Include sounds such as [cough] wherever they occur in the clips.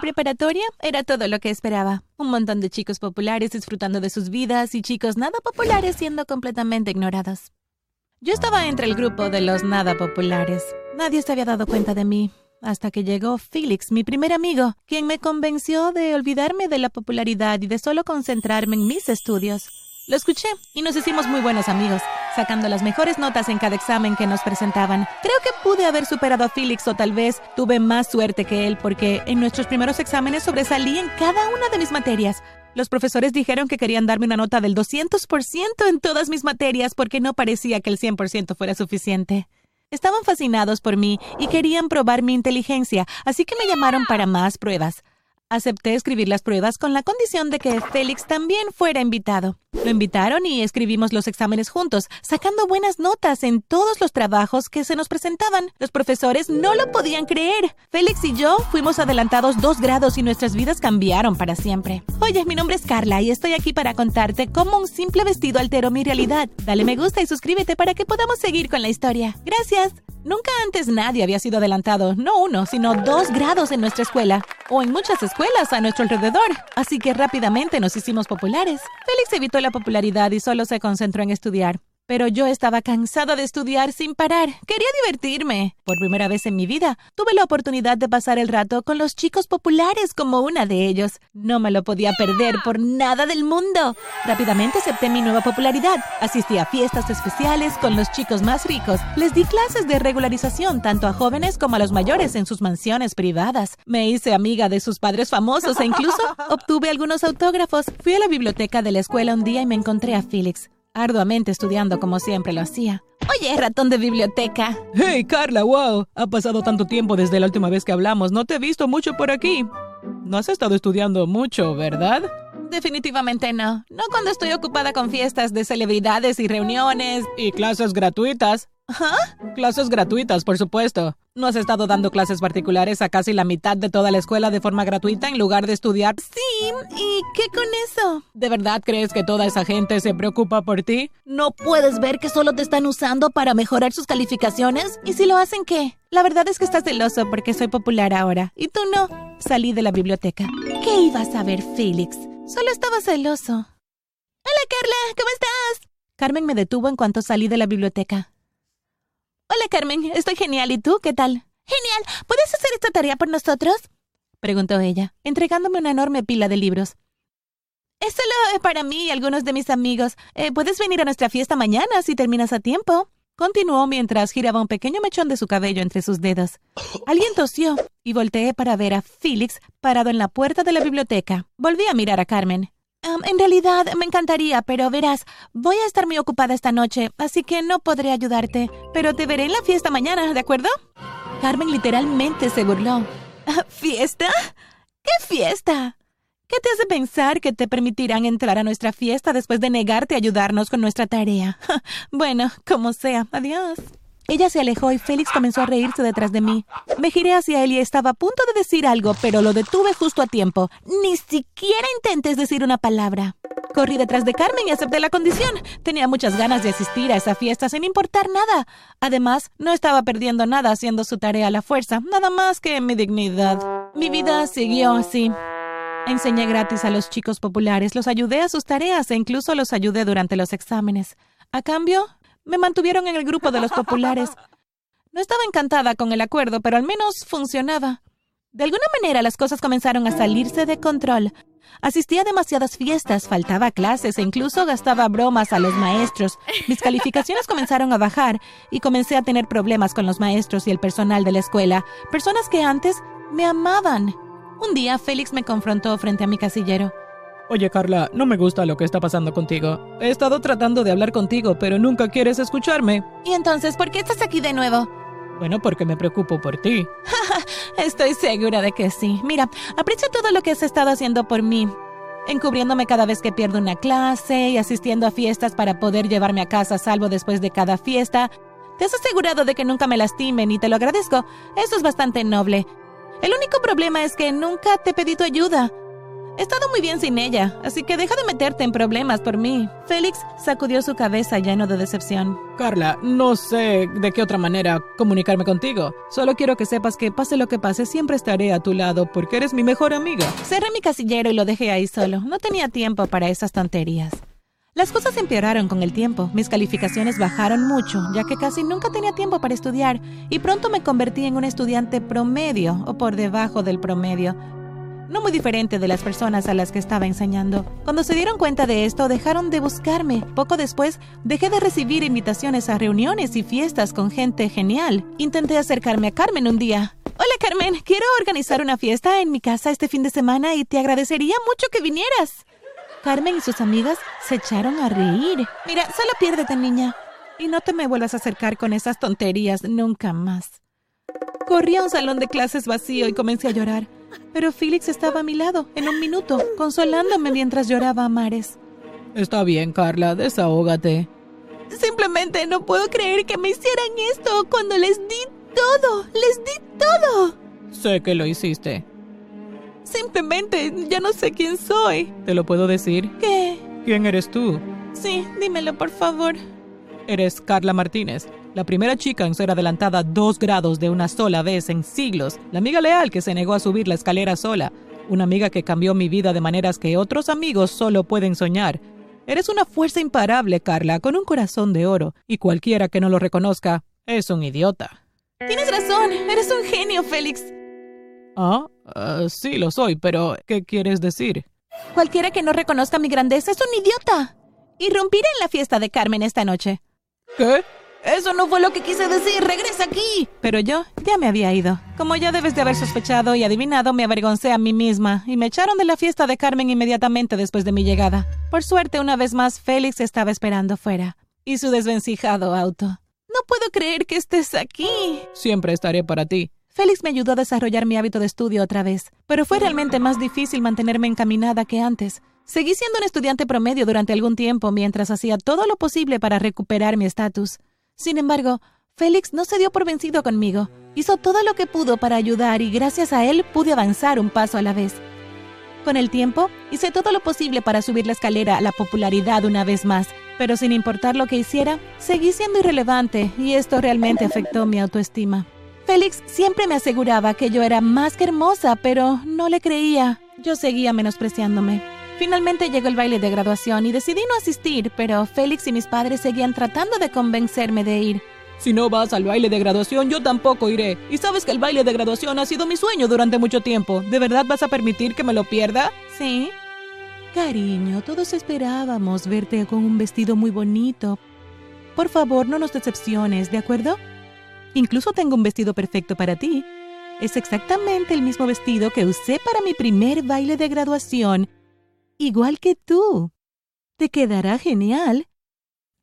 preparatoria era todo lo que esperaba. Un montón de chicos populares disfrutando de sus vidas y chicos nada populares siendo completamente ignorados. Yo estaba entre el grupo de los nada populares. Nadie se había dado cuenta de mí, hasta que llegó Felix, mi primer amigo, quien me convenció de olvidarme de la popularidad y de solo concentrarme en mis estudios. Lo escuché y nos hicimos muy buenos amigos, sacando las mejores notas en cada examen que nos presentaban. Creo que pude haber superado a Felix o tal vez tuve más suerte que él porque en nuestros primeros exámenes sobresalí en cada una de mis materias. Los profesores dijeron que querían darme una nota del 200% en todas mis materias porque no parecía que el 100% fuera suficiente. Estaban fascinados por mí y querían probar mi inteligencia, así que me llamaron para más pruebas. Acepté escribir las pruebas con la condición de que Félix también fuera invitado. Lo invitaron y escribimos los exámenes juntos, sacando buenas notas en todos los trabajos que se nos presentaban. Los profesores no lo podían creer. Félix y yo fuimos adelantados dos grados y nuestras vidas cambiaron para siempre. Oye, mi nombre es Carla y estoy aquí para contarte cómo un simple vestido alteró mi realidad. Dale me gusta y suscríbete para que podamos seguir con la historia. Gracias. Nunca antes nadie había sido adelantado, no uno, sino dos grados en nuestra escuela, o en muchas escuelas a nuestro alrededor, así que rápidamente nos hicimos populares. Félix evitó la popularidad y solo se concentró en estudiar. Pero yo estaba cansada de estudiar sin parar. Quería divertirme. Por primera vez en mi vida, tuve la oportunidad de pasar el rato con los chicos populares como una de ellos. No me lo podía perder por nada del mundo. Rápidamente acepté mi nueva popularidad. Asistí a fiestas especiales con los chicos más ricos. Les di clases de regularización tanto a jóvenes como a los mayores en sus mansiones privadas. Me hice amiga de sus padres famosos e incluso [laughs] obtuve algunos autógrafos. Fui a la biblioteca de la escuela un día y me encontré a Felix arduamente estudiando como siempre lo hacía. Oye, ratón de biblioteca. Hey, Carla, wow. Ha pasado tanto tiempo desde la última vez que hablamos. No te he visto mucho por aquí. No has estado estudiando mucho, ¿verdad? Definitivamente no. No cuando estoy ocupada con fiestas de celebridades y reuniones. Y clases gratuitas. ¿Ah? Clases gratuitas, por supuesto. ¿No has estado dando clases particulares a casi la mitad de toda la escuela de forma gratuita en lugar de estudiar? Sí, ¿y qué con eso? ¿De verdad crees que toda esa gente se preocupa por ti? ¿No puedes ver que solo te están usando para mejorar sus calificaciones? ¿Y si lo hacen qué? La verdad es que estás celoso porque soy popular ahora. Y tú no. Salí de la biblioteca. ¿Qué ibas a ver, Félix? Solo estaba celoso. Hola, Carla, ¿cómo estás? Carmen me detuvo en cuanto salí de la biblioteca. Hola, Carmen. Estoy genial. ¿Y tú qué tal? Genial. ¿Puedes hacer esta tarea por nosotros? preguntó ella, entregándome una enorme pila de libros. Es solo para mí y algunos de mis amigos. Eh, Puedes venir a nuestra fiesta mañana si terminas a tiempo. Continuó mientras giraba un pequeño mechón de su cabello entre sus dedos. Alguien tosió y volteé para ver a Félix parado en la puerta de la biblioteca. Volví a mirar a Carmen. En realidad, me encantaría, pero verás, voy a estar muy ocupada esta noche, así que no podré ayudarte. Pero te veré en la fiesta mañana, ¿de acuerdo? Carmen literalmente se burló. [laughs] ¿Fiesta? ¿Qué fiesta? ¿Qué te hace pensar que te permitirán entrar a nuestra fiesta después de negarte a ayudarnos con nuestra tarea? [laughs] bueno, como sea. Adiós. Ella se alejó y Félix comenzó a reírse detrás de mí. Me giré hacia él y estaba a punto de decir algo, pero lo detuve justo a tiempo. Ni siquiera intentes decir una palabra. Corrí detrás de Carmen y acepté la condición. Tenía muchas ganas de asistir a esa fiesta sin importar nada. Además, no estaba perdiendo nada haciendo su tarea a la fuerza, nada más que mi dignidad. Mi vida siguió así. Enseñé gratis a los chicos populares, los ayudé a sus tareas e incluso los ayudé durante los exámenes. A cambio, me mantuvieron en el grupo de los populares. No estaba encantada con el acuerdo, pero al menos funcionaba. De alguna manera las cosas comenzaron a salirse de control. Asistía a demasiadas fiestas, faltaba clases e incluso gastaba bromas a los maestros. Mis calificaciones comenzaron a bajar y comencé a tener problemas con los maestros y el personal de la escuela, personas que antes me amaban. Un día Félix me confrontó frente a mi casillero. Oye, Carla, no me gusta lo que está pasando contigo. He estado tratando de hablar contigo, pero nunca quieres escucharme. ¿Y entonces por qué estás aquí de nuevo? Bueno, porque me preocupo por ti. [laughs] Estoy segura de que sí. Mira, aprecio todo lo que has estado haciendo por mí. Encubriéndome cada vez que pierdo una clase y asistiendo a fiestas para poder llevarme a casa a salvo después de cada fiesta. Te has asegurado de que nunca me lastimen y te lo agradezco. Eso es bastante noble. El único problema es que nunca te he pedido ayuda. He estado muy bien sin ella, así que deja de meterte en problemas por mí. Félix sacudió su cabeza lleno de decepción. Carla, no sé de qué otra manera comunicarme contigo. Solo quiero que sepas que pase lo que pase, siempre estaré a tu lado porque eres mi mejor amiga. Cerré mi casillero y lo dejé ahí solo. No tenía tiempo para esas tonterías. Las cosas empeoraron con el tiempo. Mis calificaciones bajaron mucho, ya que casi nunca tenía tiempo para estudiar, y pronto me convertí en un estudiante promedio o por debajo del promedio, no muy diferente de las personas a las que estaba enseñando. Cuando se dieron cuenta de esto, dejaron de buscarme. Poco después, dejé de recibir invitaciones a reuniones y fiestas con gente genial. Intenté acercarme a Carmen un día. Hola Carmen, quiero organizar una fiesta en mi casa este fin de semana y te agradecería mucho que vinieras. Carmen y sus amigas se echaron a reír. Mira, solo piérdete, niña. Y no te me vuelvas a acercar con esas tonterías nunca más. Corrí a un salón de clases vacío y comencé a llorar. Pero Félix estaba a mi lado, en un minuto, consolándome mientras lloraba a mares. Está bien, Carla, desahógate. Simplemente no puedo creer que me hicieran esto cuando les di todo. Les di todo. Sé que lo hiciste. Simplemente ya no sé quién soy. ¿Te lo puedo decir? ¿Qué? ¿Quién eres tú? Sí, dímelo, por favor. Eres Carla Martínez, la primera chica en ser adelantada dos grados de una sola vez en siglos, la amiga leal que se negó a subir la escalera sola, una amiga que cambió mi vida de maneras que otros amigos solo pueden soñar. Eres una fuerza imparable, Carla, con un corazón de oro, y cualquiera que no lo reconozca es un idiota. Tienes razón, eres un genio, Félix. Ah, ah, sí lo soy, pero ¿qué quieres decir? Cualquiera que no reconozca mi grandeza es un idiota. Irrumpiré en la fiesta de Carmen esta noche. ¿Qué? Eso no fue lo que quise decir. Regresa aquí. Pero yo ya me había ido. Como ya debes de haber sospechado y adivinado, me avergoncé a mí misma y me echaron de la fiesta de Carmen inmediatamente después de mi llegada. Por suerte, una vez más, Félix estaba esperando fuera. Y su desvencijado auto. No puedo creer que estés aquí. Siempre estaré para ti. Félix me ayudó a desarrollar mi hábito de estudio otra vez, pero fue realmente más difícil mantenerme encaminada que antes. Seguí siendo un estudiante promedio durante algún tiempo mientras hacía todo lo posible para recuperar mi estatus. Sin embargo, Félix no se dio por vencido conmigo. Hizo todo lo que pudo para ayudar y gracias a él pude avanzar un paso a la vez. Con el tiempo, hice todo lo posible para subir la escalera a la popularidad una vez más, pero sin importar lo que hiciera, seguí siendo irrelevante y esto realmente afectó mi autoestima. Félix siempre me aseguraba que yo era más que hermosa, pero no le creía. Yo seguía menospreciándome. Finalmente llegó el baile de graduación y decidí no asistir, pero Félix y mis padres seguían tratando de convencerme de ir. Si no vas al baile de graduación, yo tampoco iré. Y sabes que el baile de graduación ha sido mi sueño durante mucho tiempo. ¿De verdad vas a permitir que me lo pierda? Sí. Cariño, todos esperábamos verte con un vestido muy bonito. Por favor, no nos decepciones, ¿de acuerdo? Incluso tengo un vestido perfecto para ti. Es exactamente el mismo vestido que usé para mi primer baile de graduación, igual que tú. Te quedará genial.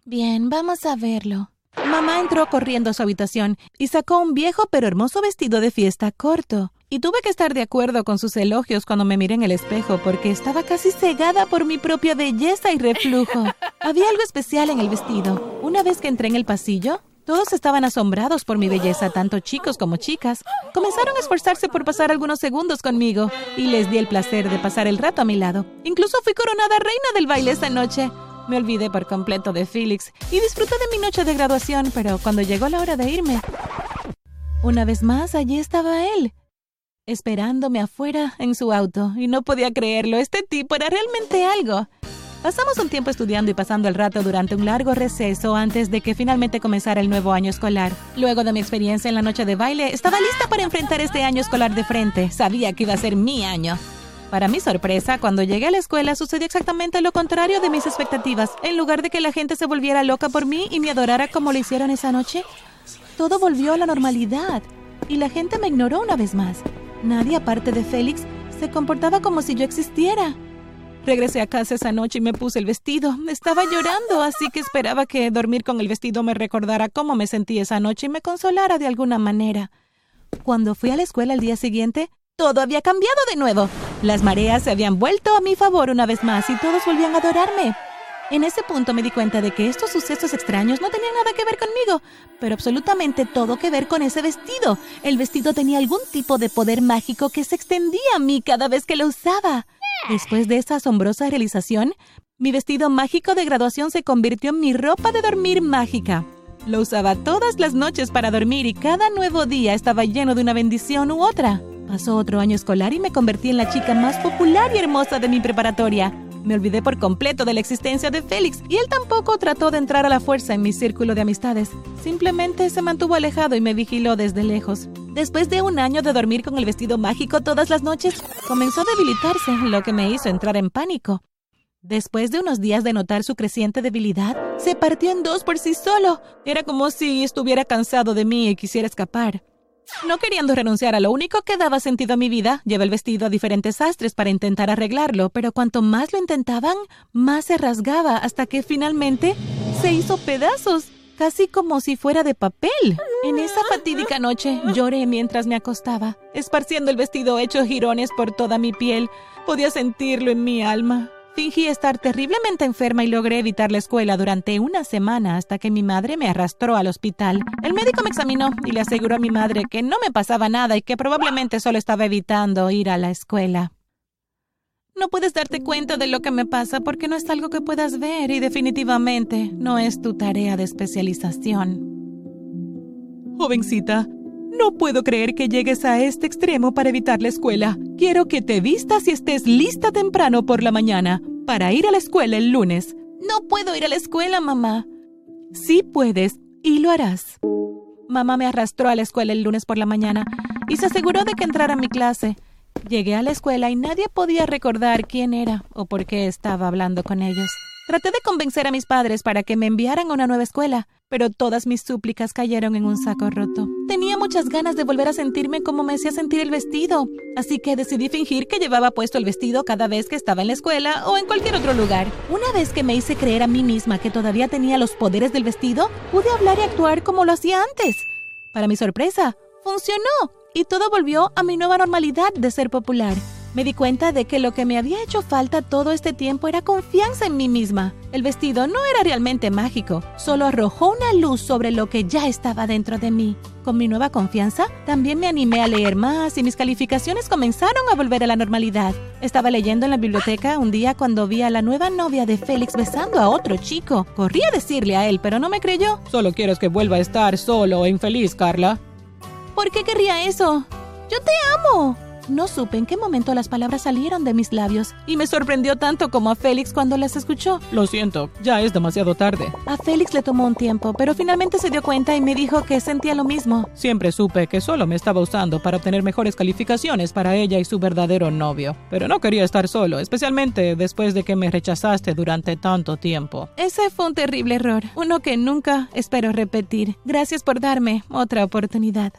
Bien, vamos a verlo. Mamá entró corriendo a su habitación y sacó un viejo pero hermoso vestido de fiesta corto. Y tuve que estar de acuerdo con sus elogios cuando me miré en el espejo porque estaba casi cegada por mi propia belleza y reflujo. [laughs] Había algo especial en el vestido. Una vez que entré en el pasillo, todos estaban asombrados por mi belleza, tanto chicos como chicas. Comenzaron a esforzarse por pasar algunos segundos conmigo y les di el placer de pasar el rato a mi lado. Incluso fui coronada reina del baile esa noche. Me olvidé por completo de Felix y disfruté de mi noche de graduación, pero cuando llegó la hora de irme, una vez más allí estaba él, esperándome afuera en su auto, y no podía creerlo. Este tipo era realmente algo. Pasamos un tiempo estudiando y pasando el rato durante un largo receso antes de que finalmente comenzara el nuevo año escolar. Luego de mi experiencia en la noche de baile, estaba lista para enfrentar este año escolar de frente. Sabía que iba a ser mi año. Para mi sorpresa, cuando llegué a la escuela sucedió exactamente lo contrario de mis expectativas. En lugar de que la gente se volviera loca por mí y me adorara como lo hicieron esa noche, todo volvió a la normalidad y la gente me ignoró una vez más. Nadie aparte de Félix se comportaba como si yo existiera. Regresé a casa esa noche y me puse el vestido. Estaba llorando, así que esperaba que dormir con el vestido me recordara cómo me sentí esa noche y me consolara de alguna manera. Cuando fui a la escuela el día siguiente, todo había cambiado de nuevo. Las mareas se habían vuelto a mi favor una vez más y todos volvían a adorarme. En ese punto me di cuenta de que estos sucesos extraños no tenían nada que ver conmigo, pero absolutamente todo que ver con ese vestido. El vestido tenía algún tipo de poder mágico que se extendía a mí cada vez que lo usaba. Después de esa asombrosa realización, mi vestido mágico de graduación se convirtió en mi ropa de dormir mágica. Lo usaba todas las noches para dormir y cada nuevo día estaba lleno de una bendición u otra. Pasó otro año escolar y me convertí en la chica más popular y hermosa de mi preparatoria. Me olvidé por completo de la existencia de Félix y él tampoco trató de entrar a la fuerza en mi círculo de amistades. Simplemente se mantuvo alejado y me vigiló desde lejos. Después de un año de dormir con el vestido mágico todas las noches, comenzó a debilitarse, lo que me hizo entrar en pánico. Después de unos días de notar su creciente debilidad, se partió en dos por sí solo. Era como si estuviera cansado de mí y quisiera escapar. No queriendo renunciar a lo único que daba sentido a mi vida, llevé el vestido a diferentes sastres para intentar arreglarlo, pero cuanto más lo intentaban, más se rasgaba hasta que finalmente se hizo pedazos, casi como si fuera de papel. En esa fatídica noche lloré mientras me acostaba, esparciendo el vestido hecho jirones por toda mi piel. Podía sentirlo en mi alma. Fingí estar terriblemente enferma y logré evitar la escuela durante una semana hasta que mi madre me arrastró al hospital. El médico me examinó y le aseguró a mi madre que no me pasaba nada y que probablemente solo estaba evitando ir a la escuela. No puedes darte cuenta de lo que me pasa porque no es algo que puedas ver y definitivamente no es tu tarea de especialización. Jovencita, no puedo creer que llegues a este extremo para evitar la escuela. Quiero que te vistas y estés lista temprano por la mañana para ir a la escuela el lunes. No puedo ir a la escuela, mamá. Sí puedes y lo harás. Mamá me arrastró a la escuela el lunes por la mañana y se aseguró de que entrara a mi clase. Llegué a la escuela y nadie podía recordar quién era o por qué estaba hablando con ellos. Traté de convencer a mis padres para que me enviaran a una nueva escuela, pero todas mis súplicas cayeron en un saco roto. Tenía muchas ganas de volver a sentirme como me hacía sentir el vestido, así que decidí fingir que llevaba puesto el vestido cada vez que estaba en la escuela o en cualquier otro lugar. Una vez que me hice creer a mí misma que todavía tenía los poderes del vestido, pude hablar y actuar como lo hacía antes. Para mi sorpresa, funcionó y todo volvió a mi nueva normalidad de ser popular. Me di cuenta de que lo que me había hecho falta todo este tiempo era confianza en mí misma. El vestido no era realmente mágico, solo arrojó una luz sobre lo que ya estaba dentro de mí. Con mi nueva confianza, también me animé a leer más y mis calificaciones comenzaron a volver a la normalidad. Estaba leyendo en la biblioteca un día cuando vi a la nueva novia de Félix besando a otro chico. Corrí a decirle a él, pero no me creyó. Solo quieres que vuelva a estar solo e infeliz, Carla. ¿Por qué querría eso? Yo te amo. No supe en qué momento las palabras salieron de mis labios y me sorprendió tanto como a Félix cuando las escuchó. Lo siento, ya es demasiado tarde. A Félix le tomó un tiempo, pero finalmente se dio cuenta y me dijo que sentía lo mismo. Siempre supe que solo me estaba usando para obtener mejores calificaciones para ella y su verdadero novio. Pero no quería estar solo, especialmente después de que me rechazaste durante tanto tiempo. Ese fue un terrible error, uno que nunca espero repetir. Gracias por darme otra oportunidad.